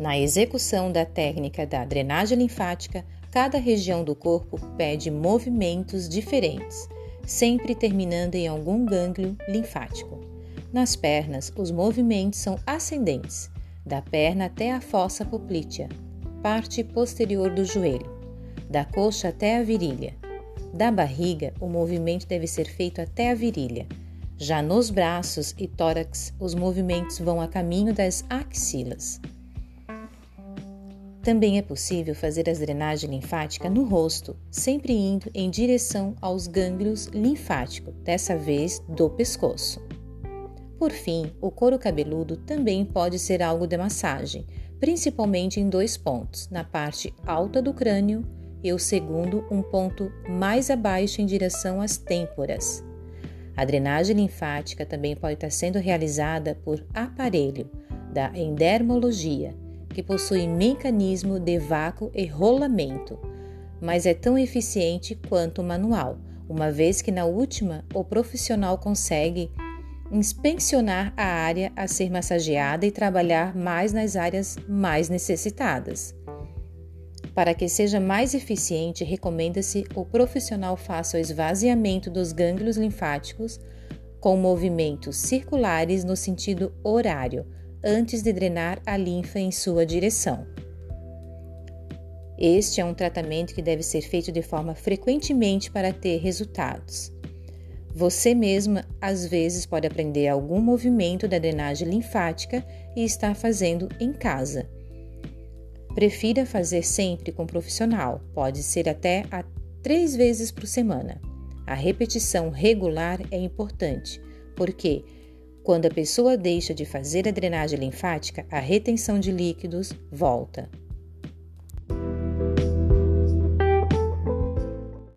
Na execução da técnica da drenagem linfática, cada região do corpo pede movimentos diferentes, sempre terminando em algum gânglio linfático. Nas pernas, os movimentos são ascendentes, da perna até a fossa poplítea, parte posterior do joelho, da coxa até a virilha. Da barriga, o movimento deve ser feito até a virilha. Já nos braços e tórax, os movimentos vão a caminho das axilas. Também é possível fazer a drenagem linfática no rosto, sempre indo em direção aos gânglios linfáticos, dessa vez do pescoço. Por fim, o couro cabeludo também pode ser algo de massagem, principalmente em dois pontos, na parte alta do crânio e o segundo um ponto mais abaixo em direção às têmporas. A drenagem linfática também pode estar sendo realizada por aparelho da endermologia, que possui mecanismo de vácuo e rolamento, mas é tão eficiente quanto o manual, uma vez que na última o profissional consegue inspecionar a área a ser massageada e trabalhar mais nas áreas mais necessitadas. Para que seja mais eficiente, recomenda-se o profissional faça o esvaziamento dos gânglios linfáticos com movimentos circulares no sentido horário, antes de drenar a linfa em sua direção. Este é um tratamento que deve ser feito de forma frequentemente para ter resultados. Você mesma, às vezes, pode aprender algum movimento da drenagem linfática e estar fazendo em casa. Prefira fazer sempre com profissional, pode ser até a três vezes por semana. A repetição regular é importante, porque quando a pessoa deixa de fazer a drenagem linfática, a retenção de líquidos volta.